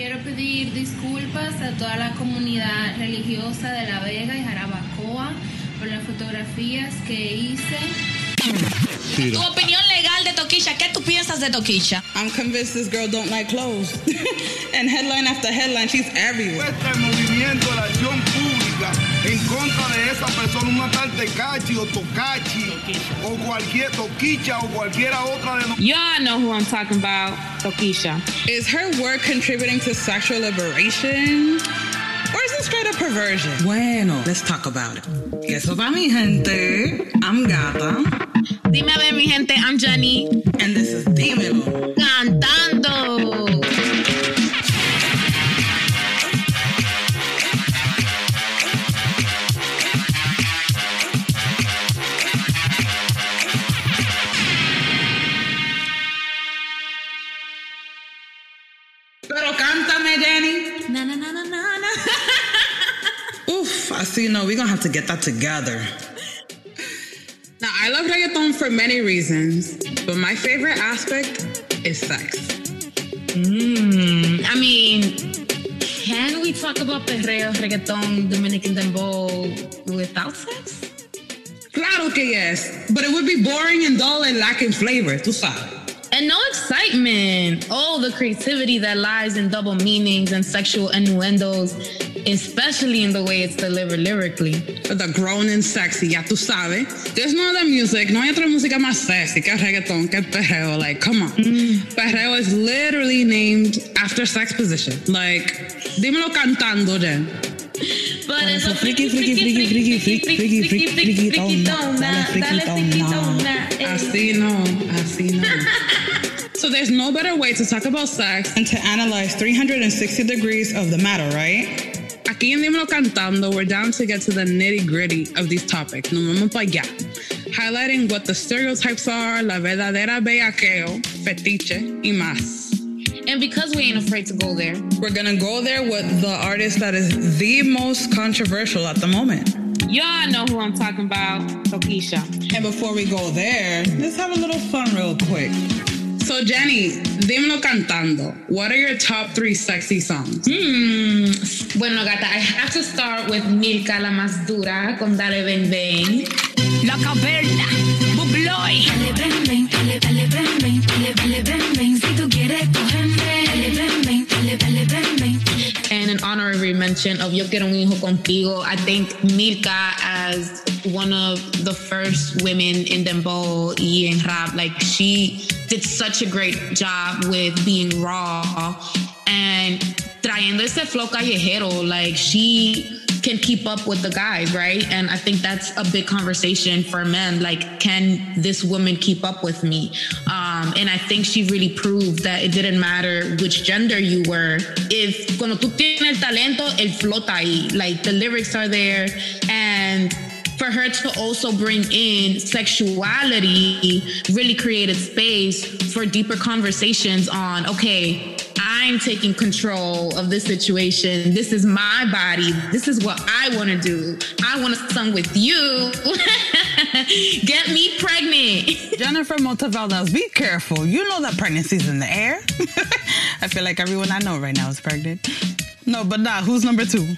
Quiero pedir disculpas a toda la comunidad religiosa de La Vega y Jarabacoa por las fotografías que hice. Tu opinión legal de Toquilla, ¿qué tú piensas de Toquilla? I'm convinced this girl don't like clothes. and headline after headline, she's everywhere. Este movimiento de la acción pública en contra de esa persona, una tal Tecachi o Tocachi o cualquier Toquicha o cualquiera otra de nosotros. Y'all know who I'm talking about, Tokischa. Is her work contributing to sexual liberation? Or is it straight up perversion? Bueno, let's talk about it. Y eso va mi gente. I'm Gata. Dime a ver, mi gente, I'm Jenny. And this is Dímelo. Cantando. Oof, I see. No, we're gonna have to get that together. Now, I love reggaeton for many reasons, but my favorite aspect is sex. Mm, I mean, can we talk about perreo, reggaeton, Dominican dembow without sex? Claro que yes, but it would be boring and dull and lacking flavor, tú sabes. And no excitement. Oh, the creativity that lies in double meanings and sexual innuendos, especially in the way it's delivered lyrically. But the grown and sexy, ya tú sabes. There's no other music, no hay otra música más sexy que reggaeton, que el perreo. Like, come on. Mm. Perreo is literally named after sex position. Like, dímelo cantando, Jen. But it's a freaky, freaky, freaky, freaky, freaky, freaky, freaky, freaky, freaky dona, dale, freaky dona. Así no, así no. so there's no better way to talk about sex and to analyze 360 degrees of the matter, right? Aquí en Dímelo Cantando, we're down to get to the nitty gritty of these topics. Nos vamos para allá. Highlighting what the stereotypes are, la verdadera bellaqueo, fetiche, y más. And because we ain't afraid to go there, We're gonna go there with the artist that is the most controversial at the moment. y'all know who I'm talking about, Tokischa. And before we go there, let's have a little fun real quick. So, Jenny, Dímelo Cantando, what are your top three sexy songs? Hmm. Bueno, gata, I have to start with Milka la más dura con Dale Ben Ben. La caverna, Bubloy. Dale, ven, ven, dale, dale, ven, ven, dale, dale, ven, ven, si tú quieres cogerme. Dale, ven, ven, dale, dale, ven, ven. And an honorary mention of Yo Quiero un Hijo Contigo. I think Milka as one of the first women in dembow y en rap, like she did such a great job with being raw and trayendo ese flow callejero. Like she can keep up with the guys, right? And I think that's a big conversation for men. Like, can this woman keep up with me? Um, and I think she really proved that it didn't matter which gender you were. If cuando tú tienes talento, el flota ahí. Like the lyrics are there, and for her to also bring in sexuality really created space for deeper conversations on okay i'm taking control of this situation this is my body this is what i want to do i want to sing with you get me pregnant Jennifer Montevaldez, be careful. You know that pregnancy's in the air. I feel like everyone I know right now is pregnant. No, but nah, who's number two?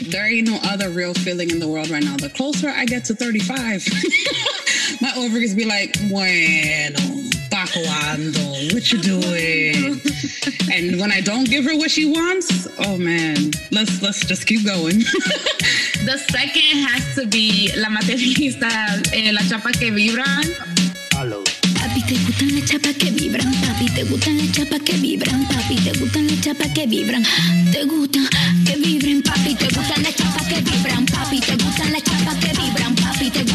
There ain't no other real feeling in the world right now. The closer I get to 35, my ovaries be like, bueno, pa what you doing? and when I don't give her what she wants, oh man, let's let's just keep going. the second has to be la materialista eh, la chapa que vibran Papi, te gustan las chapas que vibran. Papi, te gustan las chapas que vibran. Papi, te gustan las chapas que vibran. Te gustan que vibren. Papi, te gustan las chapas que vibran. Papi, te gustan las chapas que vibran. Papi, te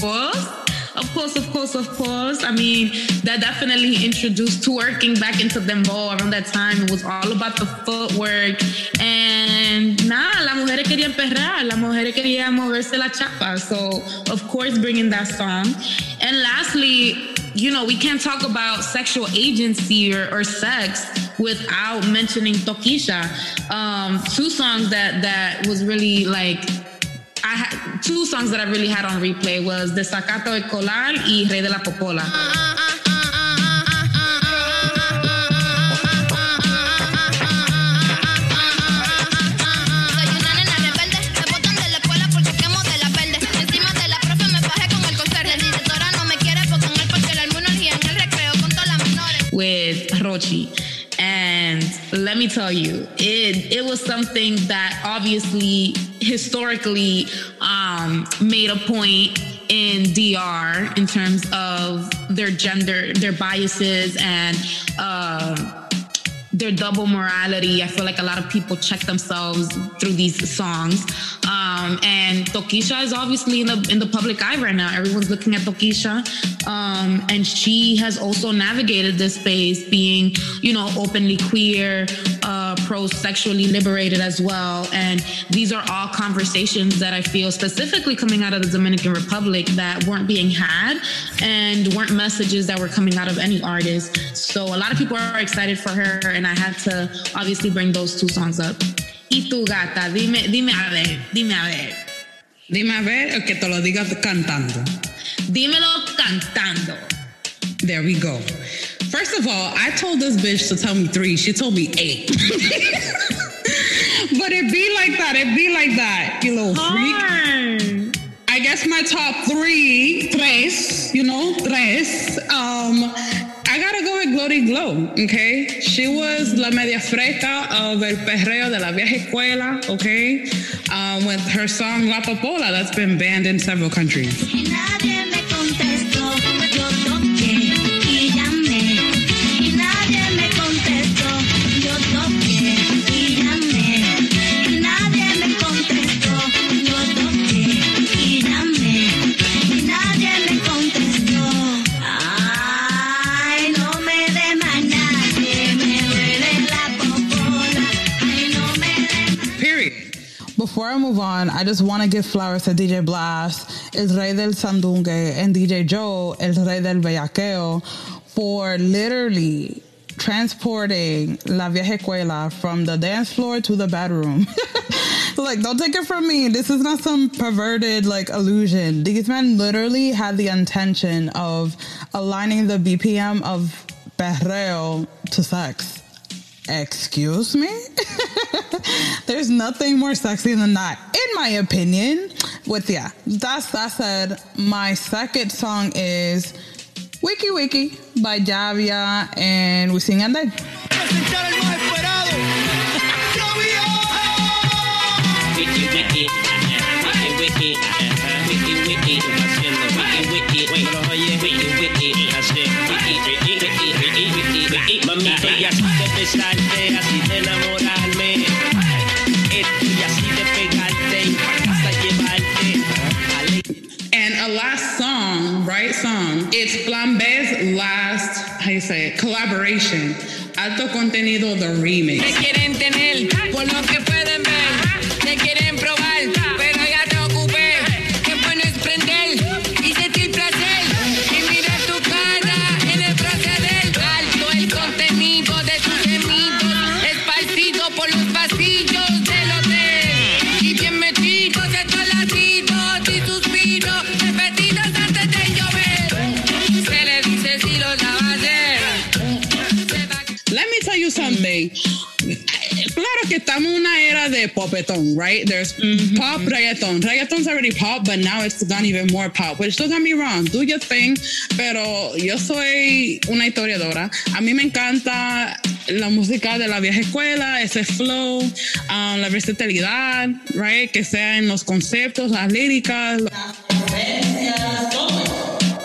course. Of course, of course, of course. I mean, that definitely introduced twerking back into dembow around that time. It was all about the footwork. And nah, las mujeres querían perrar. Las mujeres querían moverse la chapa. So, of course, bringing that song. And lastly, you know, we can't talk about sexual agency or, or sex without mentioning Tokischa. Um, two songs that that was really like I had two songs that I really had on replay was Desacato Escolar y Rey de la Popola. With Rochi. Let me tell you, it it was something that obviously historically um, made a point in DR in terms of their gender, their biases, and uh, their double morality. I feel like a lot of people check themselves through these songs. Um, and Tokischa is obviously in the in the public eye right now. Everyone's looking at Tokischa, um, and she has also navigated this space, being you know openly queer, uh, pro sexually liberated as well. And these are all conversations that I feel specifically coming out of the Dominican Republic that weren't being had, and weren't messages that were coming out of any artist. So a lot of people are excited for her, and I had to obviously bring those two songs up. Y tu gata, dime, dime a ver, dime a ver. Dime a ver o que te lo diga cantando. Dímelo cantando. There we go. First of all, I told this bitch to tell me three. She told me eight. but it be like that. It be like that, you little freak. I guess my top three, tres, you know, tres. Um, I gotta go with Glory Glow, okay? She was la media fresca of El Perreo de la Vieja Escuela, okay? Um, with her song La Popola that's been banned in several countries. I move on, I just want to give flowers to DJ Blass, El Rey del Sandungue, and DJ Joe, El Rey del Bellaqueo, for literally transporting La Vieja Escuela from the dance floor to the bedroom. like, don't take it from me. This is not some perverted, like, illusion. These men literally had the intention of aligning the BPM of perreo to sex. Excuse me? There's nothing more sexy than that, in my opinion. With yeah, that's that said, my second song is Wiki Wiki by Javia and Wisin and Yandel. presentar el más esperado. Wiki wiki, wiki wiki, wiki wiki, wiki wiki, wiki wiki, mami, y así de besarte, así de enamorarme, esto y así de pegarte y pa' casa llevarte, And a last song, right song, it's Plan B's last, how you say it, collaboration. Alto Contenido, the remix. Te quieren tener por lo que pueden ver. Estamos en una era de popetón, right? There's pop, reggaeton. Reggaeton's already pop, but now it's gone even more pop. Which don't get me wrong, do your thing. Pero yo soy una historiadora. A mí me encanta la música de la vieja escuela, ese flow, um, la versatilidad, right? Que sea en los conceptos, las líricas,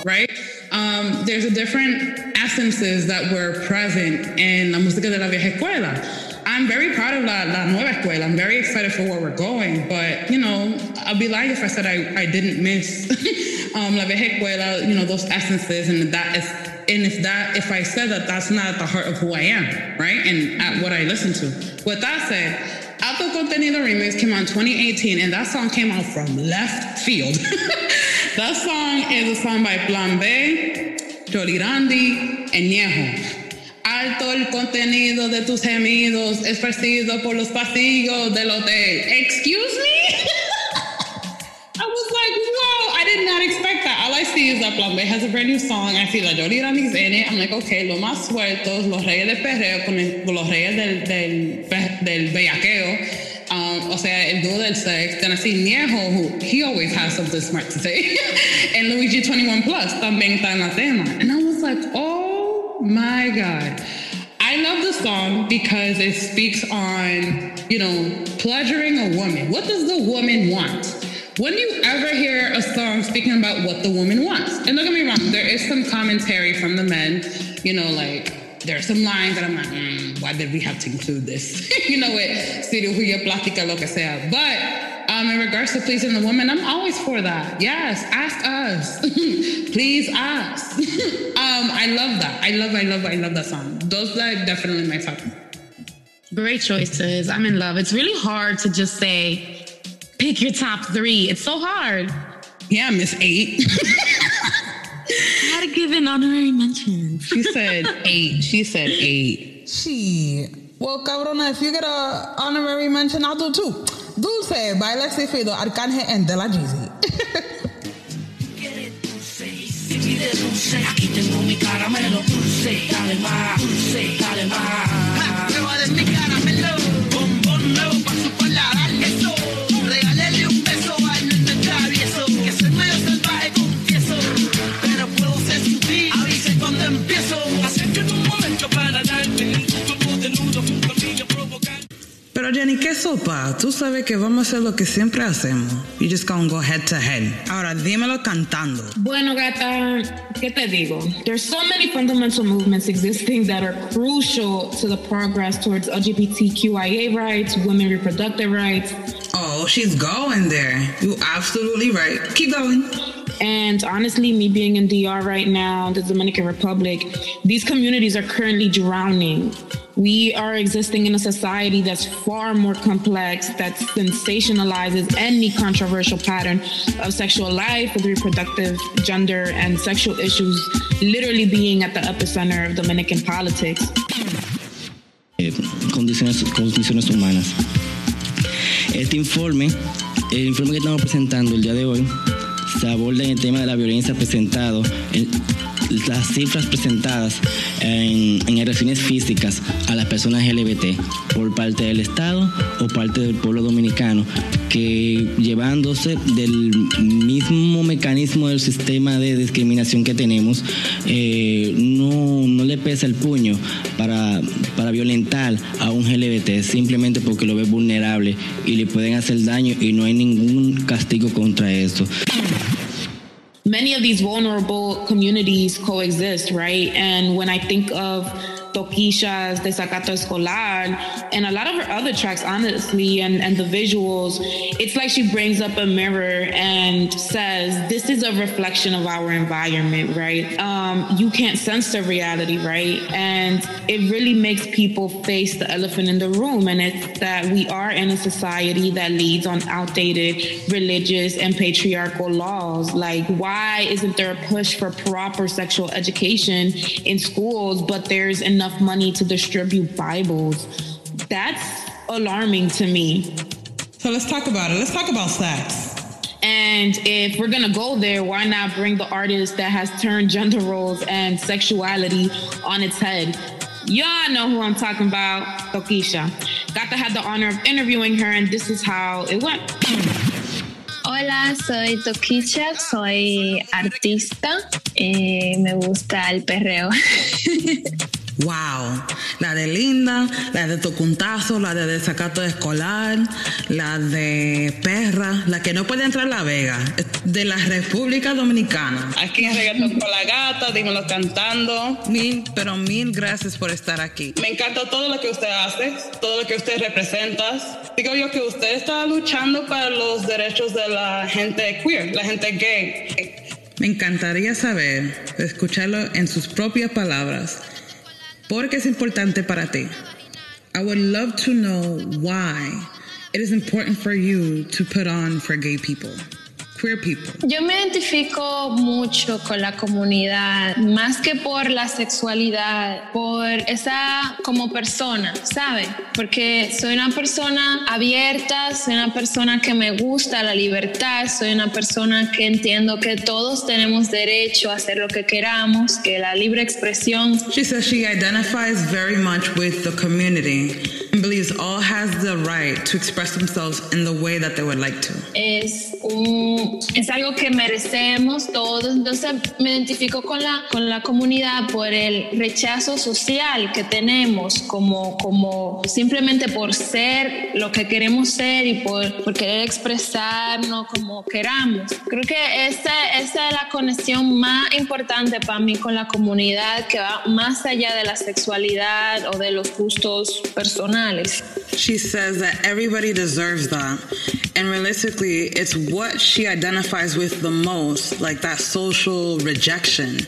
right? Um, there's a different essences that were present in la música de la vieja escuela. I'm very proud of la, la nueva escuela. I'm very excited for where we're going. But, you know, I'll be lying if I said I, I didn't miss um, la vieja escuela, you know, those essences and that is, and if that, if I said that, that's not at the heart of who I am, right? And at what I listen to. With that said, Alto Contenido Remix came out in 2018, and that song came out from left field. that song is a song by Plan Randy, and Ñejo. Alto el contenido de tus gemidos, esparcido por los pasillos del hotel. Excuse me? I was like, whoa, I did not expect that. All I see is that Plan B has a brand new song. I see that Jolly in it. I'm like, okay, los más sueltos, los reyes del perreo con, los reyes del, del bellaqueo. Um, o sea, el dúo del sex. Then I see Niejo, who he always has something smart to say. and Luigi 21 Plus también está en la tema. And I was like, oh My God. I love the song because it speaks on, you know, pleasuring a woman. What does the woman want? When do you ever hear a song speaking about what the woman wants? And don't get me wrong, there is some commentary from the men, you know, like there are some lines that I'm like, mm, why did we have to include this? you know, it, plástica, lo que sea. But um, in regards to pleasing the woman, I'm always for that. Yes, ask us. Please ask. um, I love that. I love, I love, I love that song. Those are definitely my top. Great choices. I'm in love. It's really hard to just say, pick your top three. It's so hard. Yeah, Miss Eight. I had to give an honorary mention. she said eight. She said eight. She. Well, cabrona, if you get a honorary mention, I'll do two. Dulce, Baila Cifido, Arcángel, and De La Jeezy. Aquí tengo mi caramelo Jenny, ¿qué sopa? Tú sabes que vamos a hacer lo que siempre hacemos. You just gonna go head to head. Ahora dímelo cantando. Bueno, gata, ¿qué te digo? There's so many fundamental movements existing that are crucial to the progress towards LGBTQIA rights, women reproductive rights. Oh, she's going there. You're absolutely right. Keep going. And honestly, me being in DR right now, the Dominican Republic, these communities are currently drowning. We are existing in a society that's far more complex, that sensationalizes any controversial pattern of sexual life with reproductive, gender, and sexual issues literally being at the epicenter of Dominican politics. condiciones, condiciones humanas. Este informe, el informe que estamos presentando el día de hoy, se aborda en el tema de la violencia presentado, en las cifras presentadas en, en físicas a las personas LGBT por parte del Estado o parte del pueblo dominicano, que llevándose del mismo mecanismo del sistema de discriminación que tenemos, eh, no, no le pesa el puño para, para violentar a un LGBT simplemente porque lo ve vulnerable y le pueden hacer daño y no hay ningún castigo contra eso. Many of these vulnerable communities coexist, right? And when I think of Tokischa's Desacato Escolar and a lot of her other tracks, honestly, and, and the visuals, it's like she brings up a mirror and says, This is a reflection of our environment, right? Um, you can't censor reality, right? And it really makes people face the elephant in the room. And it's that we are in a society that leads on outdated religious and patriarchal laws. Like, why isn't there a push for proper sexual education in schools, but there's enough money to distribute Bibles? That's alarming to me. So let's talk about it. Let's talk about sex. And if we're gonna go there, why not bring the artist that has turned gender roles and sexuality on its head? Y'all know who I'm talking about, Tokischa. Got to have the honor of interviewing her, and this is how it went. Hola, soy Tokischa, soy artista y me gusta el perreo. Wow. La de Linda, la de Tocuntazo, la de Desacato Escolar, la de Perra, la que no puede entrar a La Vega, de la República Dominicana. Aquí en Reggaeton con la Gata, dímelo cantando. Mil, pero mil gracias por estar aquí. Me encanta todo lo que usted hace, todo lo que usted representa. Digo yo que usted está luchando para los derechos de la gente queer, la gente gay. Me encantaría saber, escucharlo en sus propias palabras, es importante para ti. I would love to know why it is important for you to put on for gay people, queer people. Yo me identifico mucho con la comunidad, más que por la sexualidad, por esa como persona, ¿sabe? Porque soy una persona abierta, soy una persona que me gusta la libertad, soy una persona que entiendo que todos tenemos derecho a hacer lo que queramos, que la libre expresión She says she identifies very much with the community and believes all has the right to express themselves in the way that they would like to. es un es algo que merecemos todos. Entonces me identifico con la con la comunidad por el rechazo social que tenemos como como simplemente por ser lo que queremos ser y por, por querer expresarnos como queramos. Creo que esa esa es la conexión más importante para mí con la comunidad que va más allá de la sexualidad o de los gustos personales. She says that everybody deserves that. And realistically, it's what she with the most, like that social rejection.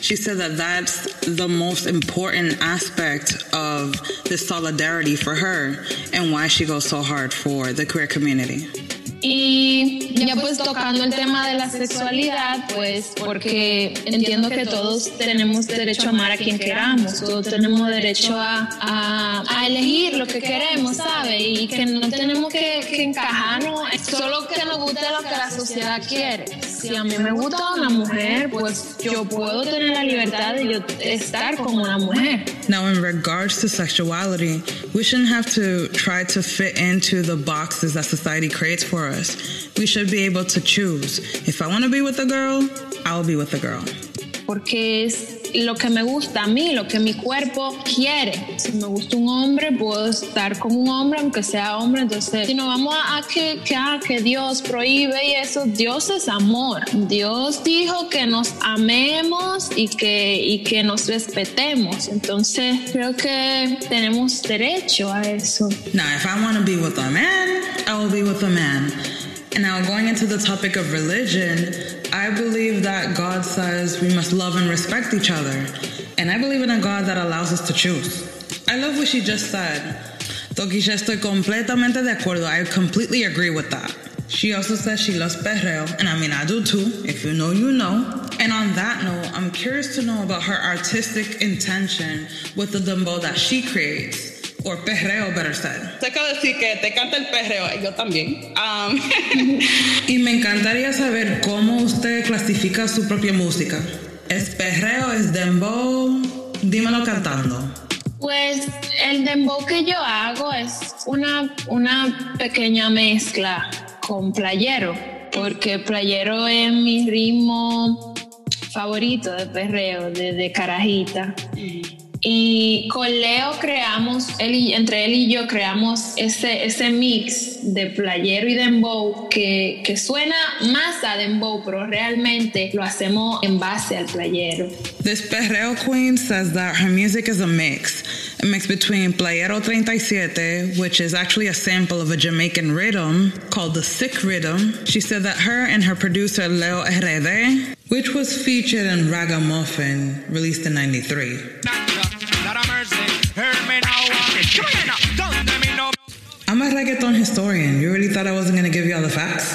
She said that that's the most important aspect of this solidarity for her and why she goes so hard for the queer community. Y ya pues tocando el tema de la sexualidad, pues porque entiendo que todos tenemos derecho a amar a quien queramos, todos tenemos derecho a, a, a elegir lo que queremos, ¿sabe? Y que no tenemos que, que encajarnos, solo que nos guste lo que la sociedad quiere. Si a mí me gusta una mujer, pues yo puedo tener la libertad de yo estar con una mujer. Now, in regards to sexuality, we shouldn't have to try to fit into the boxes that society creates for us. We should be able to choose. If I want to be with a girl, I'll be with a girl. Porque es lo que me gusta a mí, lo que mi cuerpo quiere. Si me gusta un hombre, puedo estar con un hombre, aunque sea hombre. Entonces, si no vamos a, a que, que, a que Dios prohíbe y eso, Dios es amor. Dios dijo que nos amemos y que, y que nos respetemos. Entonces, creo que tenemos derecho a eso. Now, if I want to be with a man, I will be with a man. And now, going into the topic of religion, I believe that God says we must love and respect each other. And I believe in a God that allows us to choose. I love what she just said. Tokischa, estoy completamente de acuerdo. I completely agree with that. She also says she loves perreo, and I mean, I do too. If you know, you know. And on that note, I'm curious to know about her artistic intention with the dembow that she creates. Or perreo, better said. Sé que decir que te canta el perreo, y yo también. Um, y me encantaría saber cómo usted clasifica su propia música. ¿Es perreo? ¿Es dembow? Dímelo cantando. Pues el dembow que yo hago es una, una pequeña mezcla con playero, porque playero es mi ritmo favorito de perreo, de, de carajita. Y con Leo creamos, él y, entre él y yo creamos ese, ese mix de playero y dembow que, que suena más a dembow, pero realmente lo hacemos en base al playero. This perreo queen says that her music is a mix. A mix between Playero 37, which is actually a sample of a Jamaican rhythm called the Sick Rhythm. She said that her and her producer Leo RD, which was featured in Ragamuffin, released in 93. I'm a reggaeton historian. You really thought I wasn't going to give you all the facts?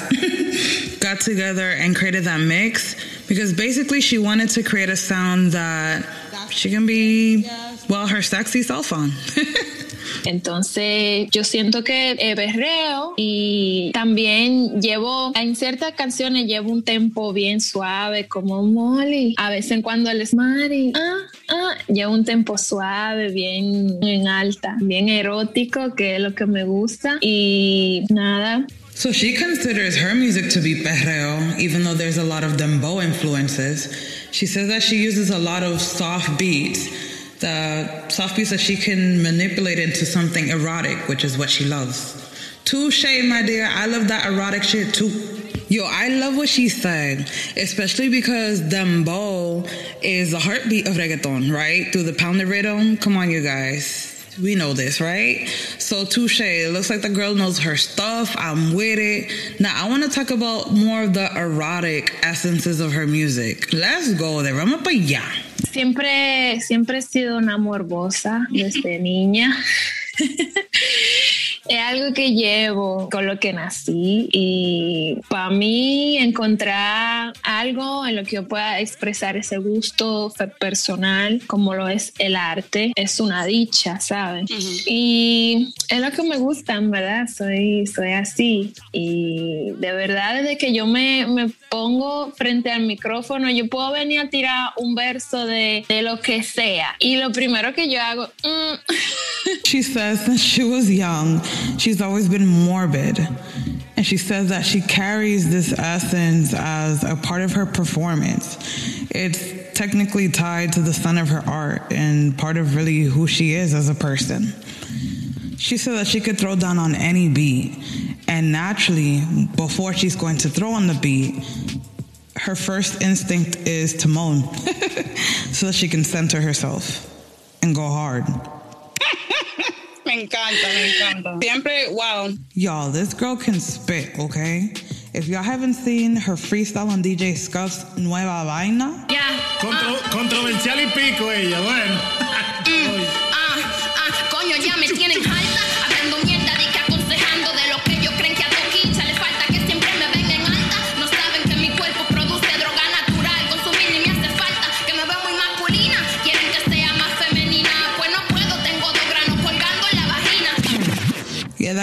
Got together and created that mix because basically she wanted to create a sound that she can be, well, her sexy self on. Entonces, yo siento que eh, berreo y también llevo, en ciertas canciones llevo un tempo bien suave, como Molly. A veces cuando él es Mari, ah, ah, llevo un tempo suave, bien en alta, bien erótico, que es lo que me gusta. Y nada, So she considers her music to be perreo, even though there's a lot of dembow influences. She says that she uses a lot of soft beats, the soft beats that she can manipulate into something erotic, which is what she loves. Touche, my dear. I love that erotic shit too. Yo, I love what she said, especially because dembow is the heartbeat of reggaeton, right? Through the pounded rhythm. Come on, you guys. We know this, right? So touche. It looks like the girl knows her stuff. I'm with it. Now I want to talk about more of the erotic essences of her music. Let's go there. Vamos para allá. Siempre, siempre he sido una morbosa desde niña. es algo que llevo con lo que nací y para mí encontrar algo en lo que yo pueda expresar ese gusto personal como lo es el arte es una dicha, ¿sabes? Y es lo que me gusta, en verdad, soy, soy así. Y de verdad desde que yo me, me pongo frente al micrófono yo puedo venir a tirar un verso de, de lo que sea. Y lo primero que yo hago... Mm, She says since she was young, she's always been morbid. And she says that she carries this essence as a part of her performance. It's technically tied to the sun of her art and part of really who she is as a person. She said that she could throw down on any beat. And naturally, before she's going to throw on the beat, her first instinct is to moan so that she can center herself and go hard. Me encanta, me encanta. Siempre, wow. Y'all, this girl can spit, okay? If y'all haven't seen her freestyle on DJ Scuff's Nueva Vaina, Contro- controversial y pico ella, bueno.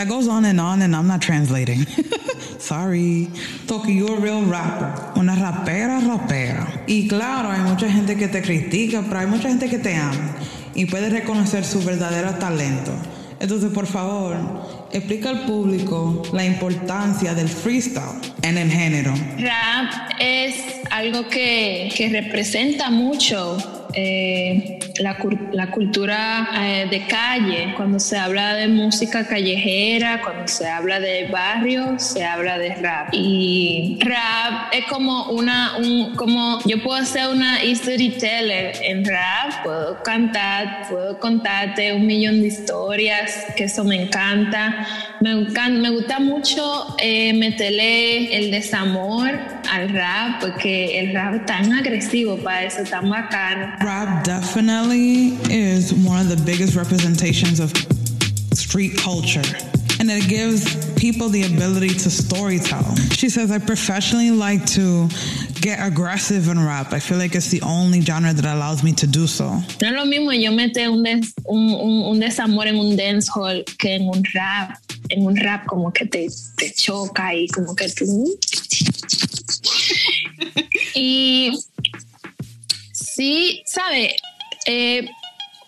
That goes on and on, and I'm not translating. Sorry. Toki, you're a real rapper. Una rapera, rapera. Y claro, hay mucha gente que te critica, pero hay mucha gente que te ama y puede reconocer su verdadero talento. Entonces, por favor, explica al público la importancia del freestyle en el género. Rap es algo que, que representa mucho eh, la, la cultura eh, de calle. Cuando se habla de música callejera, cuando se habla de barrio, se habla de rap. Y rap es como una, un, como yo puedo ser una storyteller en rap, puedo cantar, puedo contarte un millón de historias, que eso me encanta. Me, encan- me gusta mucho eh, meterle el desamor al rap, porque el rap es tan agresivo para eso, tan bacano. Rap definitely is one of the biggest representations of street culture. And it gives people the ability to storytell. She says, I professionally like to get aggressive in rap. I feel like it's the only genre that allows me to do so. No lo mismo yo meter un, des- un, un- un desamor en un dancehall que en un rap. En un rap como que te, te choca y como que tú... y sí, ¿sabe? Eh,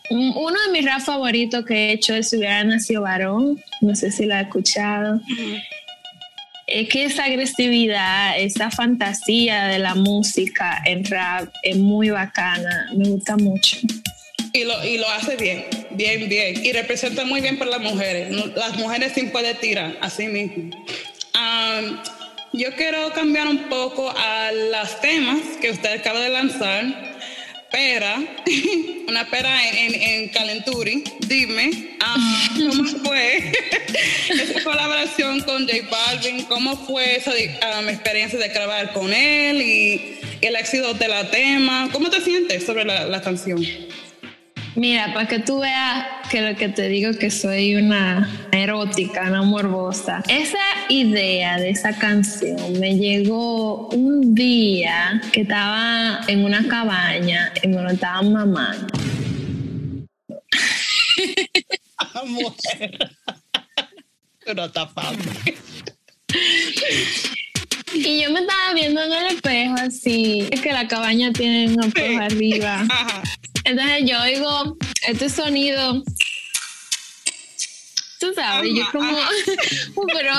uno de mis rap favoritos que he hecho es Si hubiera nacido varón. No sé si lo ha escuchado. Es que esa agresividad, esa fantasía de la música en rap es muy bacana. Me gusta mucho. Y lo, y lo hace bien, bien, bien. Y representa muy bien para las mujeres. Las mujeres sin poder tirar, así mismo. Yo quiero cambiar un poco a los temas que usted acaba de lanzar. Pera, una pera en, en, en Calenturi. Dime, am, ¿cómo fue esa colaboración con J Balvin? ¿Cómo fue esa am, experiencia de grabar con él y el éxito de la tema? ¿Cómo te sientes sobre la, la canción? Mira, para que tú veas que lo que te digo que soy una erótica, una morbosa. Esa idea de esa canción me llegó un día que estaba en una cabaña y me lo estaban mamando. Mujer. No está fácil. Y yo me estaba viendo en el espejo así, es que la cabaña tiene un espejo arriba. Entonces yo oigo este sonido, tú sabes, yo como, pero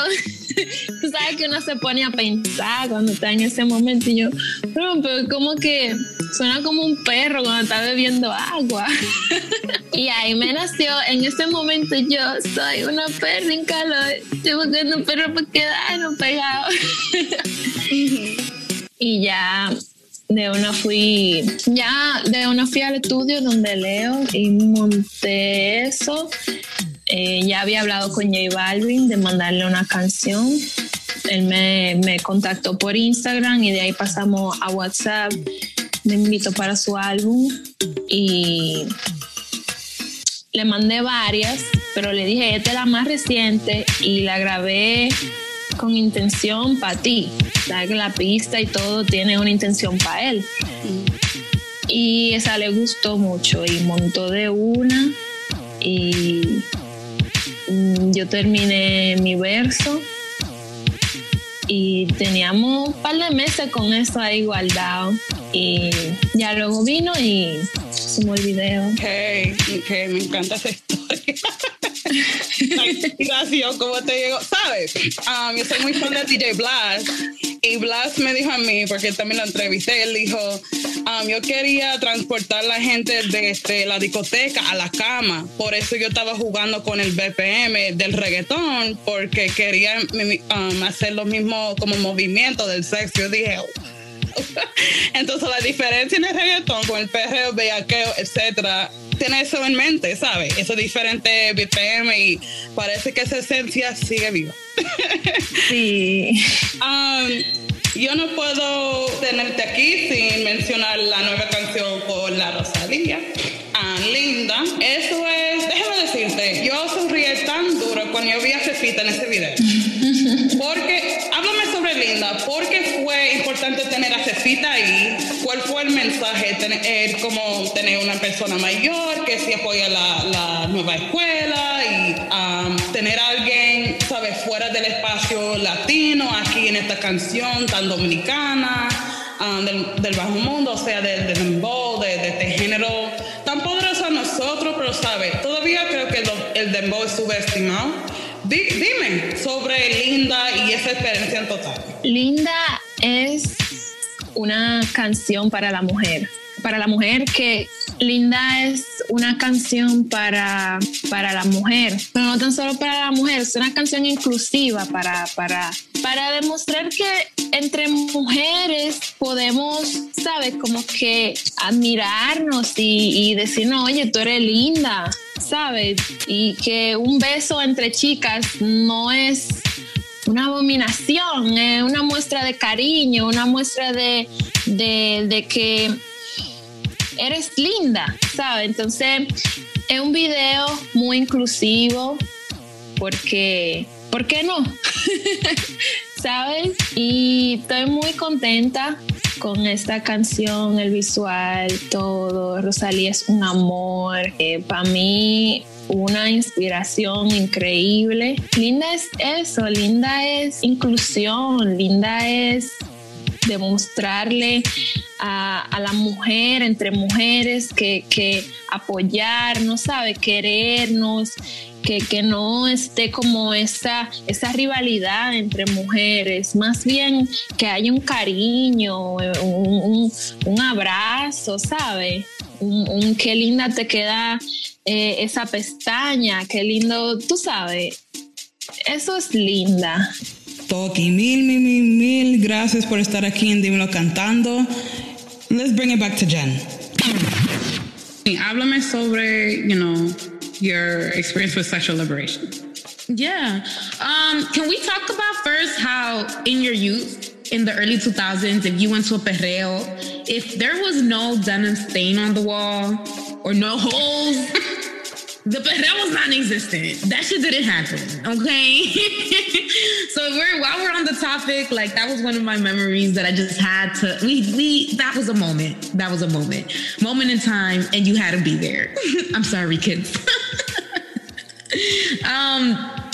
tú sabes que uno se pone a pensar cuando está en ese momento y yo, pero, pero como que suena como un perro cuando está bebiendo agua. Y ahí me nació, en ese momento yo soy una perra en calor, estoy buscando un perro para quedarnos pegados. Ya de una fui, ya de una fui al estudio donde leo y monté eso. Eh, ya había hablado con J Balvin de mandarle una canción. Él me, me contactó por Instagram y de ahí pasamos a WhatsApp. Me invitó para su álbum y le mandé varias, pero le dije, esta es la más reciente y la grabé con intención para ti. Sabes que la pista y todo tiene una intención para él. Y esa le gustó mucho y montó de una y mm, yo terminé mi verso y teníamos un par de meses con eso ahí guardado y ya luego vino y hicimos el video. Ok, ok, me encanta esa historia. Inspiración, ¿cómo te llegó? ¿Sabes? Um, yo soy muy fan de DJ Blas. Y Blas me dijo a mí, porque también lo entrevisté, él dijo, um, yo quería transportar la gente desde la discoteca a la cama. Por eso yo estaba jugando con el BPM del reggaetón, porque quería um, hacer lo mismo como movimiento del sexo. Yo dije, entonces la diferencia en el reggaetón con el perreo, bellaqueo, etcétera, tiene eso en mente, ¿sabes? Eso diferente BPM y parece que esa esencia sigue viva. Sí. Um, yo no puedo tenerte aquí sin mencionar la nueva canción con la Rosalía. Ah, linda. Eso es, déjame decirte, yo sonríe tan duro cuando yo vi a Cefita en ese video. Porque, háblame sobre Linda, ¿por qué fue importante tener a Cefita ahí? ¿Cuál fue el mensaje? Tener, eh, como tener una persona mayor que sí apoya la, la nueva escuela y um, tener a alguien, ¿sabes?, fuera del espacio latino, aquí en esta canción tan dominicana, um, del, del, bajo mundo, o sea, del de dembow, de, de, este género tan poderoso a nosotros, pero, ¿sabes? Todavía creo que el, dembow es subestimado. Di, dime sobre Linda y esa experiencia en total. Linda es una canción para la mujer. Para la mujer que Linda es una canción para, para la mujer, pero no tan solo para la mujer, es una canción inclusiva para, para, para demostrar que entre mujeres podemos, ¿sabes? Como que admirarnos y, y decirnos, oye, tú eres linda, ¿sabes? Y que un beso entre chicas no es una abominación, es una muestra de cariño, una muestra de, de, de que eres linda, ¿sabes? Entonces, es un video muy inclusivo porque, ¿por qué no? ¿Sabes? Y estoy muy contenta con esta canción, el visual, todo. Rosalía es un amor. Eh, Para mí, una inspiración increíble. Linda es eso, linda es inclusión, linda es demostrarle a, la mujer, entre mujeres, que, que apoyarnos, ¿sabe? Querernos, que, que, no esté como esa, esa rivalidad entre mujeres, más bien que haya un cariño, un, un, un abrazo, ¿sabe? Un, un, qué linda te queda eh, esa pestaña, qué lindo, tú sabes, eso es linda. Toki, mil, mil, mil, mil gracias por estar aquí en Dímelo Cantando. Let's bring it back to Jen. Háblame sobre, you know, your experience with sexual liberation. Yeah. Um, can we talk about first how in your youth, in the early 2000s, if you went to a perreo, if there was no denim stain on the wall or no holes, the perreo was non-existent. That shit didn't happen. Okay. so we're while we're on the topic, like that was one of my memories that I just had to. We we that was a moment. That was a moment, moment in time, and you had to be there. I'm sorry, kids. um.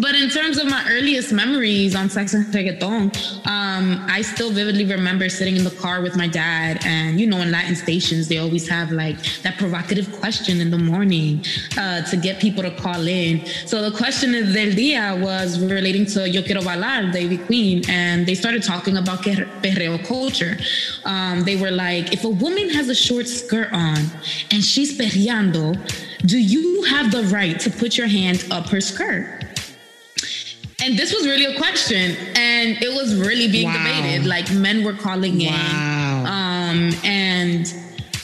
But in terms of my earliest memories on sex and reggaeton, um, I still vividly remember sitting in the car with my dad. And, you know, in Latin stations, they always have like that provocative question in the morning uh, to get people to call in. So the question is del día was relating to Yo Quiero Bailar, David Queen. And they started talking about perreo culture. Um, they were like, if a woman has a short skirt on and she's perreando, do you have the right to put your hand up her skirt? And this was really a question, and it was really being wow. debated. Like men were calling wow. in, um, and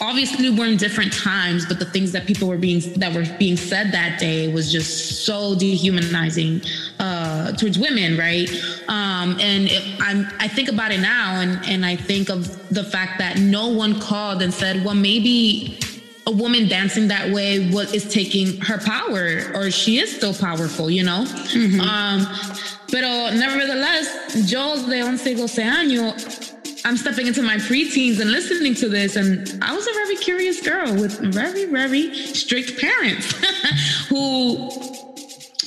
obviously we're in different times. But the things that people were being that were being said that day was just so dehumanizing uh, towards women, right? Um, and I'm, I think about it now, and and I think of the fact that no one called and said, well, maybe a woman dancing that way what is taking her power or she is still powerful you know mm-hmm. um pero nevertheless yo de 11 12 años I'm stepping into my preteens and listening to this and I was a very curious girl with very very strict parents who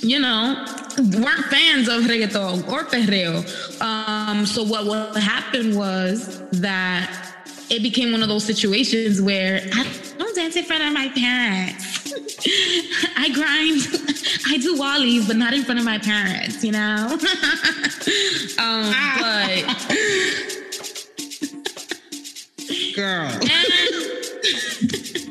you know weren't fans of reggaeton or perreo um so what what happened was that it became one of those situations where I don't dance in front of my parents. I grind, I do wallies, but not in front of my parents, you know? um, but Girl. I'm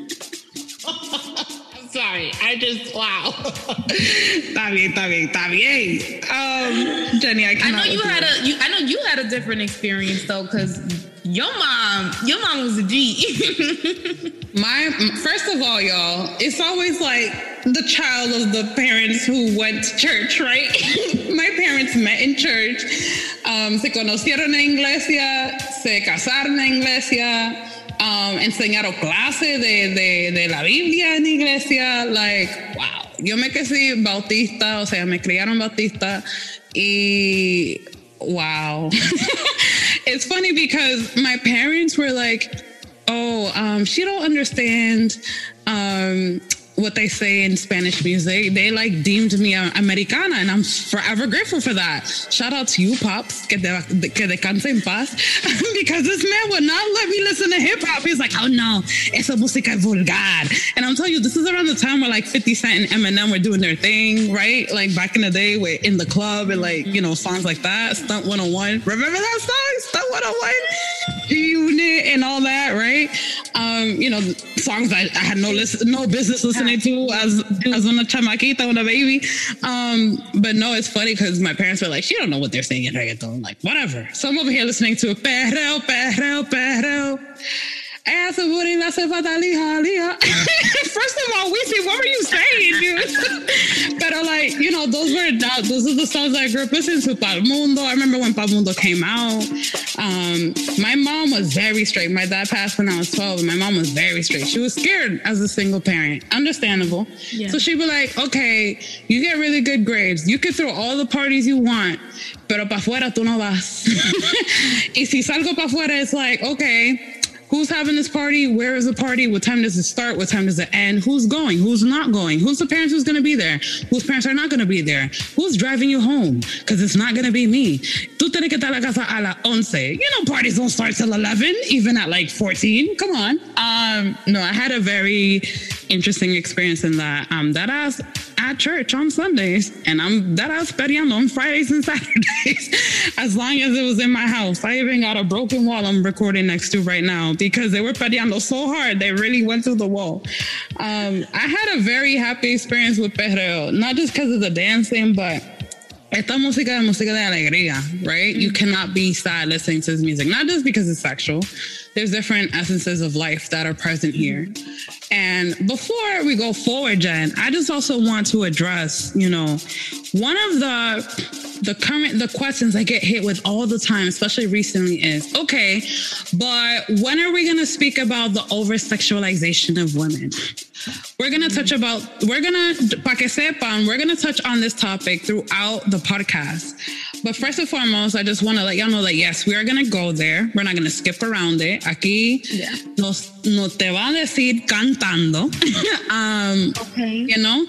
sorry. I just wow. Está bien, está bien, está bien. Um, Jenny, I I know you had a you, I know you had a different experience though, because your mom, your mom was a G. My first of all, y'all, it's always like the child of the parents who went to church, right? My parents met in church, um, se conocieron en iglesia, se casaron en iglesia, um, enseñaron clase de, de, de la Biblia en iglesia. Like, wow. Yo me crecí bautista, o sea, me criaron bautista y wow. it's funny because my parents were like, oh, um, she don't understand um, what they say in Spanish music. They like deemed me a Americana, and I'm forever grateful for that. Shout out to you, pops, que, de, que descanse en paz, because this man would not let me listen to hip hop. He's like, oh no, esa música es vulgar. And I'm telling you, this is around the time where like 50 Cent and Eminem were doing their thing, right? Like back in the day, with in the club and like you know songs like that, Stunt 101. Remember that song, Stunt 101? Unit and all that, right? Um, you know, songs I, I had no listen, no business listening to as as una chamaquita, a baby. Um, but no, it's funny because my parents were like, she don't know what they're saying in reggaeton. Like, whatever. So I'm over here listening to perreo, perreo, perreo. Se fataliha, liha. First of all, we see what were you saying, dude? but like, you know, those were that, those are the songs I grew up listening to. Pal Mundo. I remember when Pal Mundo came out. Um, my mom was very straight. My dad passed when I was 12, and my mom was very straight. She was scared as a single parent. Understandable. Yeah. So she'd be like, okay, you get really good grades. You can throw all the parties you want, pero pa' fuera tú no vas. y si salgo pa' fuera, it's like, okay, Who's having this party? Where is the party? What time does it start? What time does it end? Who's going? Who's not going? Who's the parents who's going to be there? Whose parents are not going to be there? Who's driving you home? Because it's not going to be me. Tú tienes que estar la casa a las 11. You know, parties don't start till 11, even at like 14. Come on. Um, no, I had a very interesting experience in that. Um, that ass at church on Sundays, and I'm that ass peleando on Fridays and Saturdays, as long as it was in my house. I even got a broken wall I'm recording next to right now because they were peleando so hard they really went through the wall. Um, I had a very happy experience with perreo, not just because of the dancing, but esta música es música de alegría, right? You mm. cannot be sad listening to this music, not just because it's sexual. There's different essences of life that are present mm-hmm. here. And before we go forward, Jen, I just also want to address, you know, one of the the current the questions I get hit with all the time, especially recently, is okay, but when are we gonna speak about the over sexualization of women? We're gonna touch about we're gonna pa que sepan, we're gonna touch on this topic throughout the podcast. But first and foremost, I just want to let y'all know that yes, we are gonna go there. We're not gonna skip around it. Aquí nos no te va a decir cantando. um, okay. You know.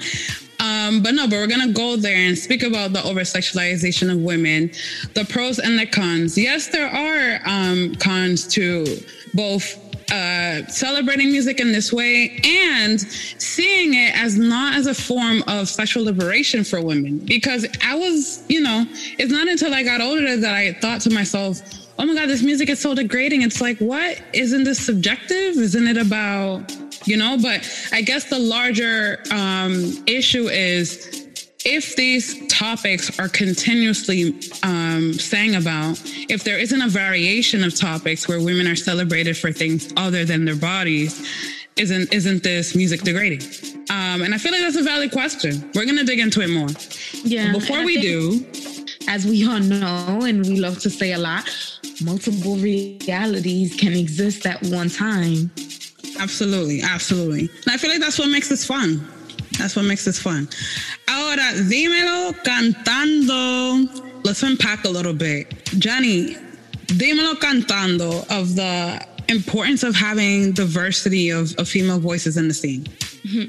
Um, but no, but we're gonna go there and speak about the over sexualization of women, the pros and the cons. Yes, there are um, cons to both uh, celebrating music in this way and seeing it as not as a form of sexual liberation for women. Because I was, you know, it's not until I got older that I thought to myself, oh my God, this music is so degrading. It's like, what? Isn't this subjective? Isn't it about, you know? But I guess the larger um, issue is if these topics are continuously um, sang about, if there isn't a variation of topics where women are celebrated for things other than their bodies, isn't isn't this music degrading? Um, and I feel like that's a valid question. We're gonna dig into it more. Yeah. Before we do, as we all know, and we love to say a lot, multiple realities can exist at one time. Absolutely, absolutely. And I feel like that's what makes this fun. That's what makes this fun. Ahora, dímelo cantando. Let's unpack a little bit. Johnny, dímelo cantando of the importance of having diversity of, of female voices in the scene. Mm-hmm.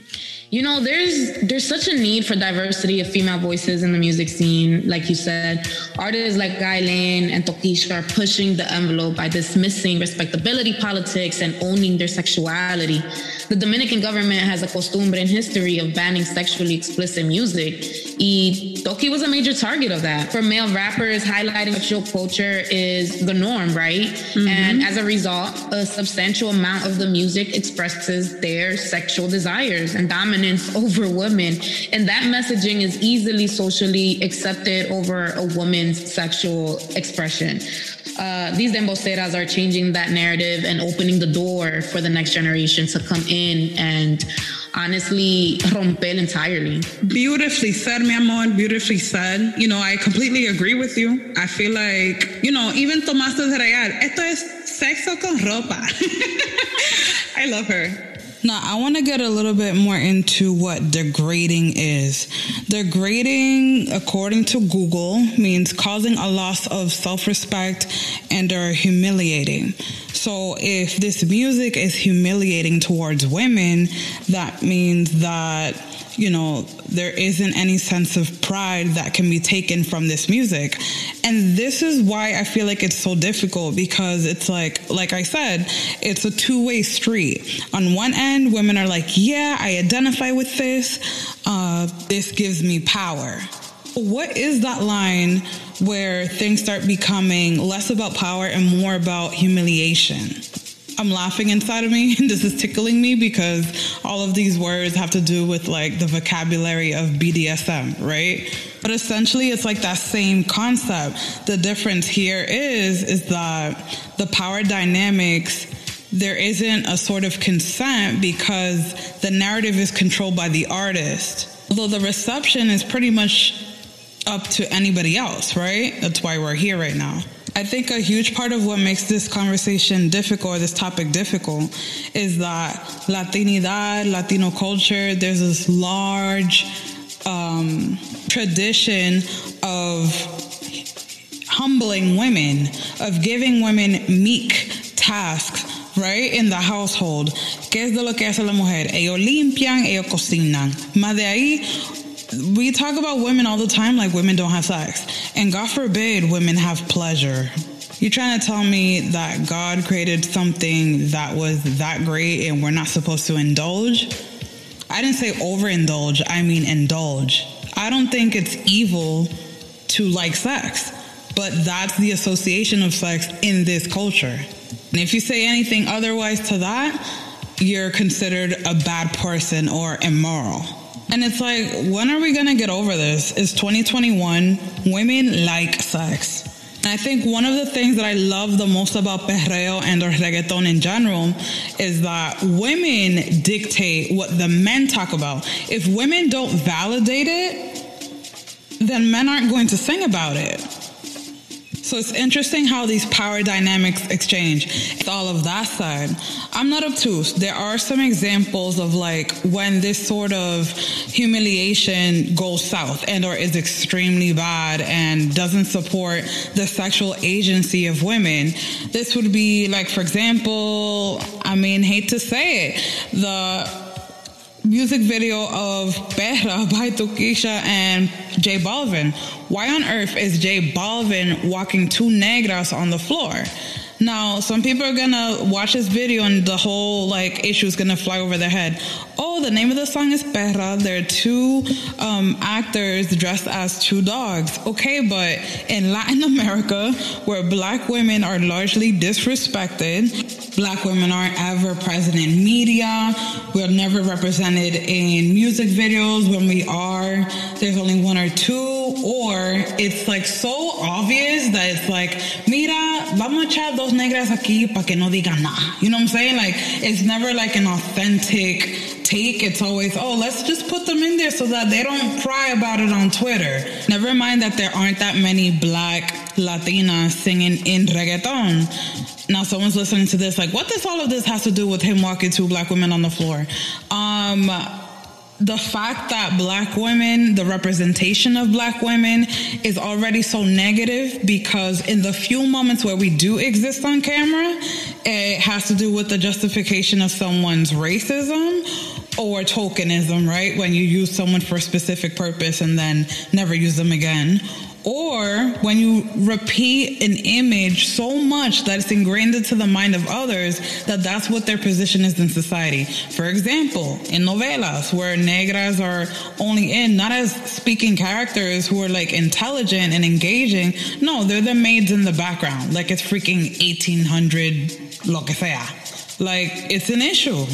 You know, there's there's such a need for diversity of female voices in the music scene. Like you said, artists like Guy Lane and Tokischa are pushing the envelope by dismissing respectability politics and owning their sexuality. The Dominican government has a costumbre and history of banning sexually explicit music. Y Toki was a major target of that. For male rappers, highlighting sexual culture is the norm, right? Mm-hmm. And as a result, a substantial amount of the music expresses their sexual desires and dominance over women. And that messaging is easily socially accepted over a woman's sexual expression. Uh, these dembosteras are changing that narrative and opening the door for the next generation to come in and honestly romper entirely. Beautifully said, mi amor. Beautifully said. You know, I completely agree with you. I feel like, you know, even Tomasa del Real, esto es sexo con ropa. I love her. Now, I want to get a little bit more into what degrading is. Degrading, according to Google, means causing a loss of self respect and or humiliating. So, if this music is humiliating towards women, that means that you know, there isn't any sense of pride that can be taken from this music. And this is why I feel like it's so difficult because it's like, like I said, it's a two way street. On one end, women are like, yeah, I identify with this. Uh, this gives me power. What is that line where things start becoming less about power and more about humiliation? I'm laughing inside of me. And this is tickling me because all of these words have to do with like the vocabulary of BDSM, right? But essentially it's like that same concept. The difference here is is that the power dynamics there isn't a sort of consent because the narrative is controlled by the artist. Although the reception is pretty much up to anybody else, right? That's why we're here right now. I think a huge part of what makes this conversation difficult, or this topic difficult, is that Latinidad, Latino culture, there's this large um, tradition of humbling women, of giving women meek tasks, right, in the household. ¿Qué es de lo que hace la mujer? Ellos limpian, ellos cocinan. Más de ahí, we talk about women all the time like women don't have sex. And God forbid women have pleasure. You're trying to tell me that God created something that was that great and we're not supposed to indulge? I didn't say overindulge, I mean indulge. I don't think it's evil to like sex, but that's the association of sex in this culture. And if you say anything otherwise to that, you're considered a bad person or immoral. And it's like, when are we gonna get over this? It's 2021. Women like sex. And I think one of the things that I love the most about perreo and or reggaeton in general is that women dictate what the men talk about. If women don't validate it, then men aren't going to sing about it. So it's interesting how these power dynamics exchange. It's all of that side. I'm not obtuse. There are some examples of like when this sort of humiliation goes south and or is extremely bad and doesn't support the sexual agency of women. This would be like, for example, I mean, hate to say it, the music video of Perra by Tokischa and J Balvin. Why on earth is J Balvin walking two negras on the floor? Now, some people are gonna watch this video and the whole like issue is gonna fly over their head. Oh, the name of the song is Perra. There are two um, actors dressed as two dogs. Okay, but in Latin America, where black women are largely disrespected, black women aren't ever present in media. We're never represented in music videos. When we are, there's only one or two, or it's like so obvious that it's like, mira, vamos a echar dos negras aquí para que no digan nada. You know what I'm saying? Like, it's never like an authentic It's always, oh, let's just put them in there so that they don't cry about it on Twitter. Never mind that there aren't that many black Latinas singing in reggaeton. Now someone's listening to this like, what does all of this has to do with him walking two black women on the floor? Um, the fact that black women, the representation of black women is already so negative because in the few moments where we do exist on camera, it has to do with the justification of someone's racism or tokenism, right? When you use someone for a specific purpose and then never use them again. Or when you repeat an image so much that it's ingrained into the mind of others that that's what their position is in society. For example, in novelas where negras are only in not as speaking characters who are like intelligent and engaging. No, they're the maids in the background. Like it's freaking 1800 lo que sea. Like it's an issue.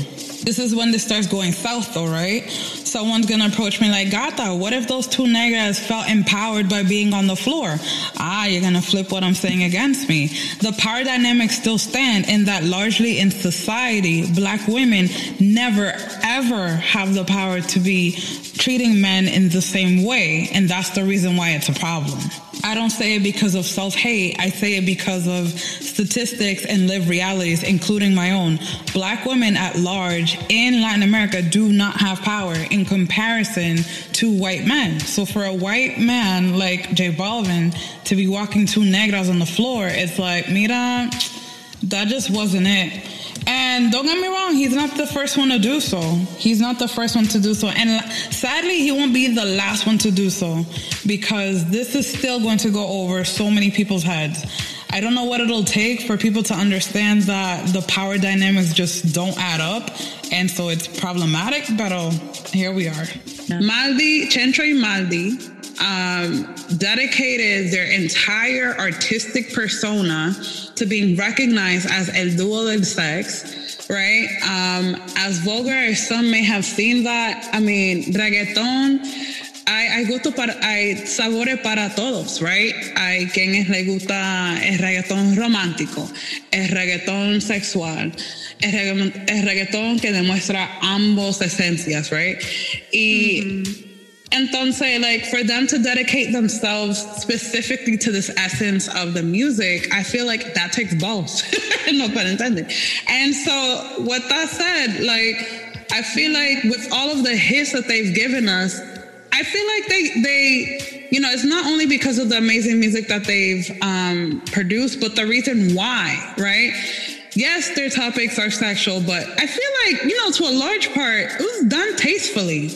This is when this starts going south though, right? Someone's gonna approach me like, Gata, what if those two negras felt empowered by being on the floor? Ah, you're gonna flip what I'm saying against me. The power dynamics still stand in that largely in society, black women never ever have the power to be treating men in the same way. And that's the reason why it's a problem. I don't say it because of self hate. I say it because of statistics and lived realities, including my own. Black women at large in Latin America do not have power in comparison to white men. So for a white man like J Balvin to be walking two negras on the floor, it's like, mira, that just wasn't it. And don't get me wrong, he's not the first one to do so. He's not the first one to do so. And sadly, he won't be the last one to do so because this is still going to go over so many people's heads. I don't know what it'll take for people to understand that the power dynamics just don't add up. And so it's problematic, but oh, here we are. Maldy, Chencho Maldy, um, dedicated their entire artistic persona to being recognized as el duo del sex, right? Um, as vulgar as some may have seen that, I mean, reggaeton, hay gusto para, hay sabores para todos, right? Hay quienes le gusta el reggaetón romántico, el reggaetón sexual, el reggaetón, el reggaetón que demuestra ambos esencias, right? Y entonces, like, for them to dedicate themselves specifically to this essence of the music, I feel like that takes balls, no pun intended. And so, with that said, like, I feel like with all of the hits that they've given us, I feel like they they you know it's not only because of the amazing music that they've um, produced, but the reason why, right? Yes, their topics are sexual, but I feel like you know to a large part it was done tastefully.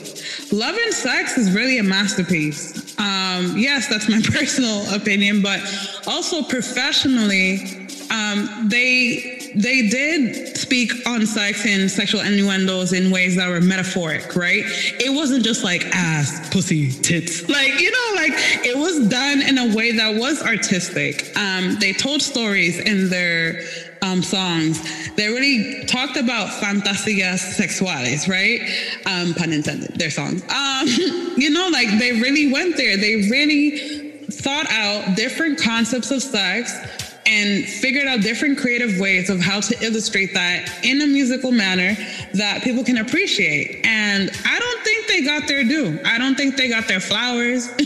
Love and Sex is really a masterpiece. Um, yes, that's my personal opinion, but also professionally, um, they they did speak on sex and sexual innuendos in ways that were metaphoric, right? It wasn't just like ass, pussy, tits. Like, you know, like it was done in a way that was artistic. Um, they told stories in their um, songs. They really talked about fantasias sexuales, right? Um, pun intended, their songs. Um, you know, like they really went there. They really thought out different concepts of sex and figured out different creative ways of how to illustrate that in a musical manner that people can appreciate. And I don't think they got their due. I don't think they got their flowers.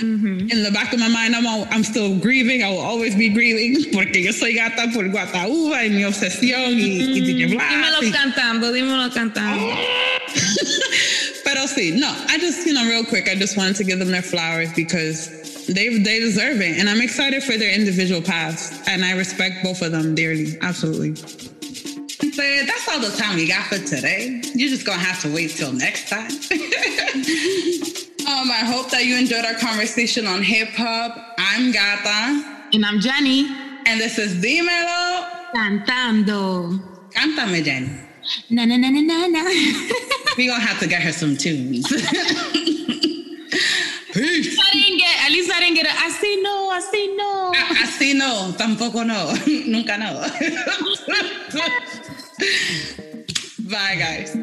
Mm-hmm. In the back of my mind, I'm, all, I'm still grieving. I will always be grieving porque yo soy gata por Guatauba y mi obsesión y, y mm-hmm. DJ Blass. Dímelo y- cantando, dímelo cantando. Pero sí, no, I just, you know, real quick, I just wanted to give them their flowers because they they deserve it. And I'm excited for their individual paths. And I respect both of them dearly. Absolutely. So that's all the time we got for today. You're just gonna have to wait till next time. um, I hope that you enjoyed our conversation on hip hop. I'm Gata. And I'm Jenny. And this is Dímelo. Cantando. Cántame, Jenny. Na na na na na na. We're gonna have to get her some tunes. Peace. I didn't get, at least I didn't get a, así no, así no. Así no, tampoco no, nunca no. Bye, guys.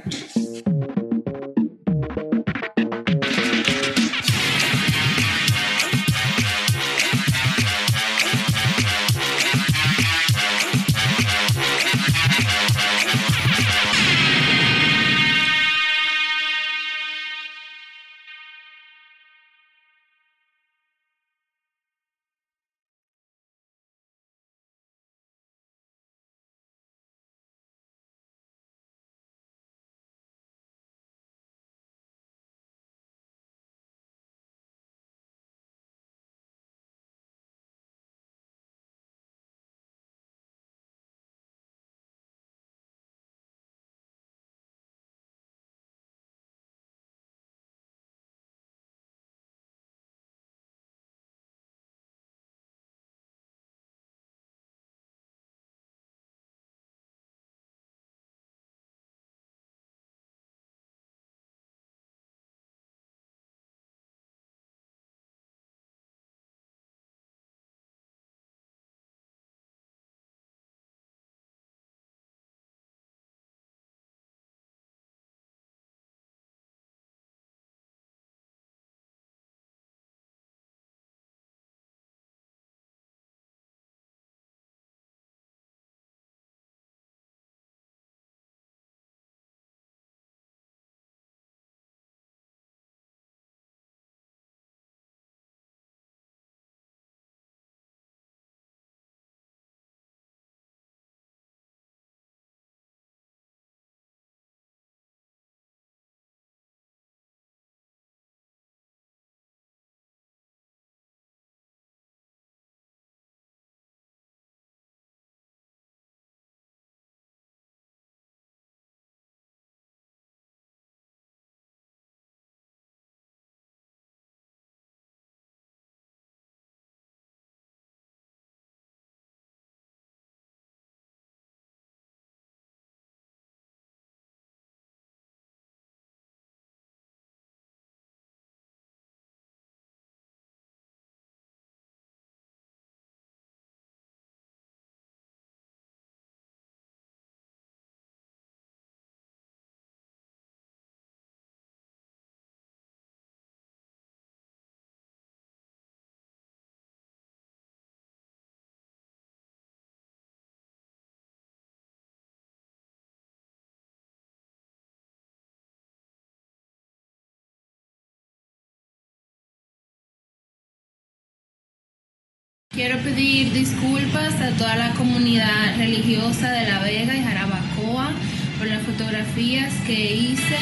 Quiero pedir disculpas a toda la comunidad religiosa de La Vega y Jarabacoa por las fotografías que hice.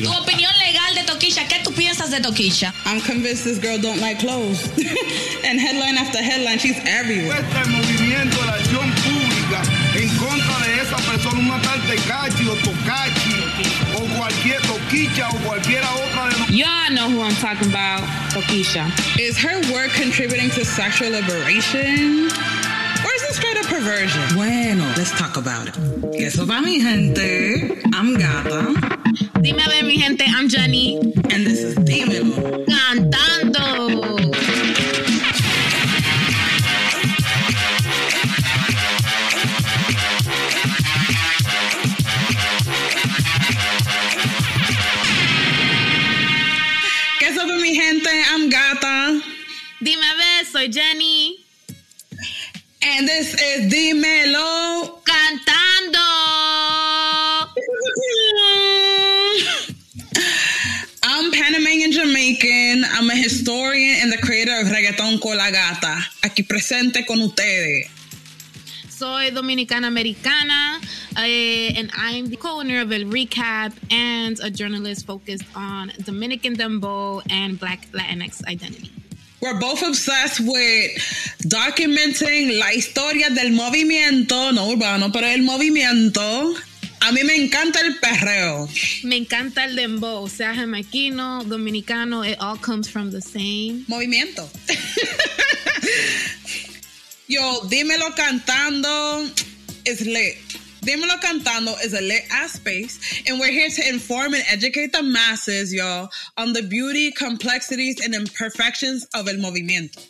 Tu opinión legal de Toquilla, ¿qué tú piensas de Toquilla? I'm convinced this girl don't like clothes. and headline after headline, she's everywhere. Este movimiento de la acción pública en contra de esa persona, una tal Tecachi o Tocachi cualquier Toquicha o cualquiera otra de Y'all know who I'm talking about, Tokischa. Is her work contributing to sexual liberation? Or is it straight up perversion? Bueno, let's talk about it. Que eso va mi gente. I'm Gata. Dime a ver, mi gente, I'm Jenny. And this is Dímelo. Cantando. Dime soy Jenny. And this is Dímelo. Cantando. I'm Panamanian Jamaican. I'm a historian and the creator of Reggaeton con la Gata. Aquí presente con ustedes. Soy Dominicana Americana, eh, and I'm the co-owner of El Recap and a journalist focused on Dominican Dembow and Black Latinx identity. We're both obsessed with documenting la historia del movimiento, no urbano, pero el movimiento. A mí me encanta el perreo. Me encanta el dembow, sea jamaiquino, dominicano, it all comes from the same movimiento. Yo, dímelo cantando is lit. Dímelo cantando is a lit ass space, and we're here to inform and educate the masses, y'all, on the beauty, complexities, and imperfections of el movimiento.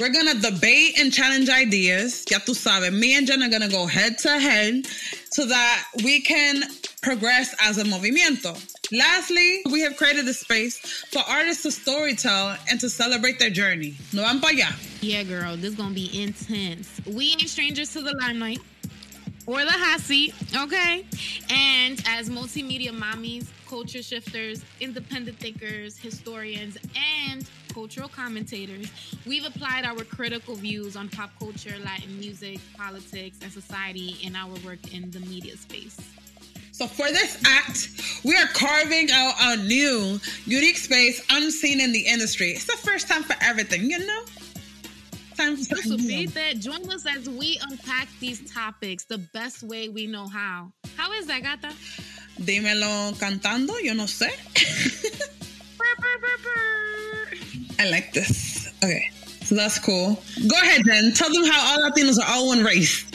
We're gonna debate and challenge ideas. Ya tú sabes, me and Jen are gonna go head to head so that we can progress as a movimiento. Lastly, we have created a space for artists to storytell and to celebrate their journey. No van pa' allá. Yeah, girl, this is gonna be intense. We ain't strangers to the limelight or the hot seat, okay? And as multimedia mommies, culture shifters, independent thinkers, historians, and cultural commentators, we've applied our critical views on pop culture, Latin music, politics, and society in our work in the media space. So for this act, we are carving out a new, unique space unseen in the industry. It's the first time for everything, you know? Time for join us as we unpack these topics the best way we know how. How is that, gata? Dímelo cantando, yo no sé. I like this. Okay, so that's cool. Go ahead, then. Tell them how all Latinos are all one race.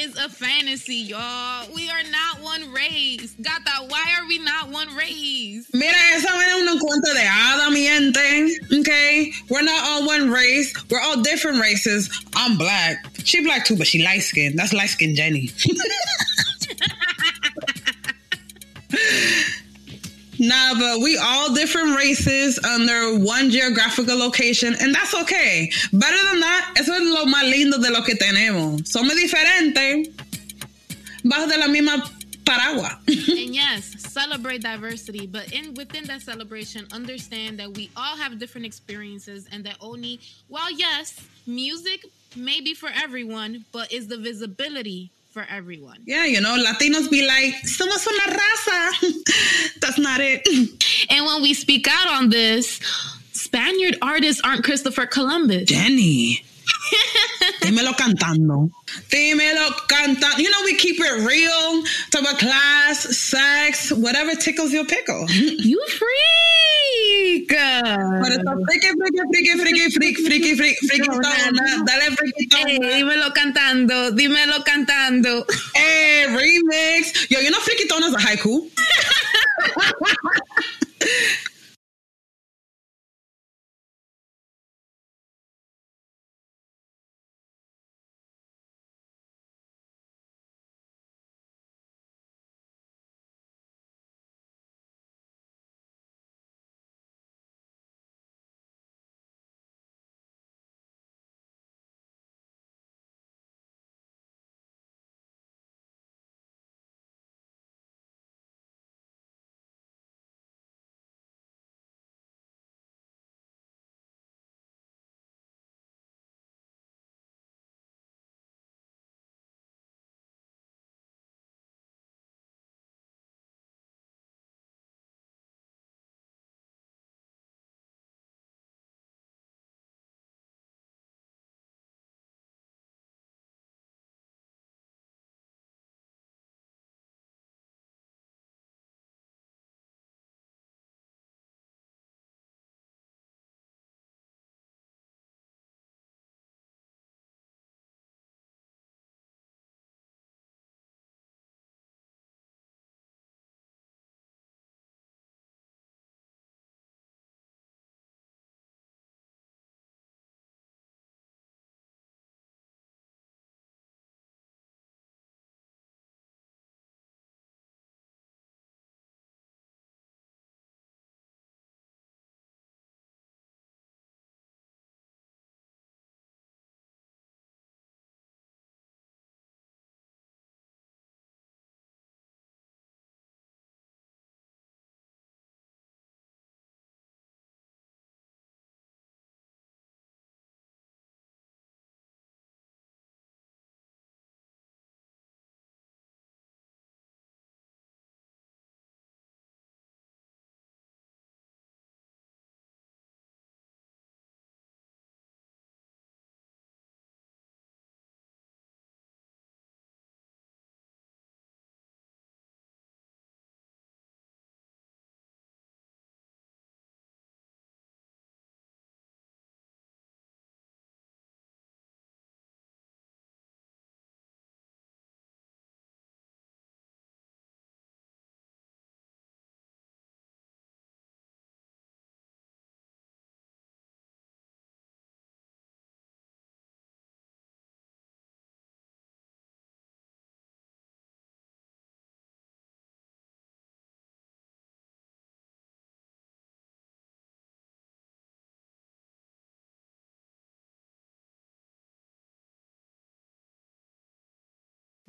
is a fantasy, y'all. We are not one race. Gata, why are we not one race? Mira, esa es un cuento de hada, mi gente. Okay? We're not all one race. We're all different races. I'm black. She black too, but she light skinned. That's light skinned Jenny. Nah, but we all different races under one geographical location, and that's okay. Better than that, eso es lo más lindo de lo que tenemos. Somos diferentes bajo de la misma paraguas. and yes, celebrate diversity, but in within that celebration, understand that we all have different experiences and that only while yes, music may be for everyone, but is the visibility for everyone. Yeah, you know, Latinos be like, somos una raza. That's not it. And when we speak out on this, Spaniard artists aren't Christopher Columbus. Jenny. Dímelo cantando. Dímelo cantando. You know, we keep it real. Talk about class, sex, whatever tickles your pickle. You freak. Por eso, friki, friki, friki, friki, freak, freaky, freak, freaky, tona. Dale, freaky, Hey, dímelo cantando, dímelo cantando. Hey, remix. Yo, you know, tona is a haiku.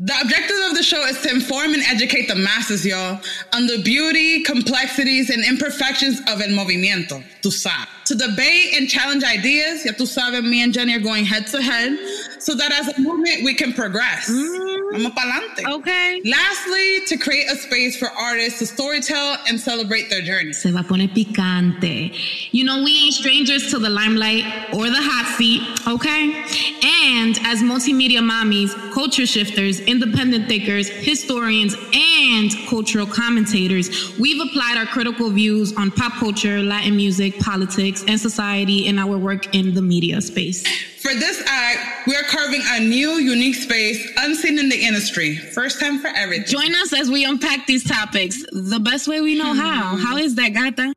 The objective of the show is to inform and educate the masses, y'all, on the beauty, complexities, and imperfections of el movimiento, tu sabes. To debate and challenge ideas, ya tu sabes, me and Jenny are going head to head, so that as a movement we can progress. Mm-hmm. Vamos pa'lante. Okay. Lastly, to create a space for artists to storytell and celebrate their journey. Se va a poner picante. You know, we ain't strangers to the limelight or the hot seat, okay? And as multimedia mommies, culture shifters, independent thinkers, historians, and cultural commentators, we've applied our critical views on pop culture, Latin music, politics, and society in our work in the media space. For this act, we are carving a new, unique space unseen in the industry. First time for everything. Join us as we unpack these topics the best way we know hmm. how. How is that, gata?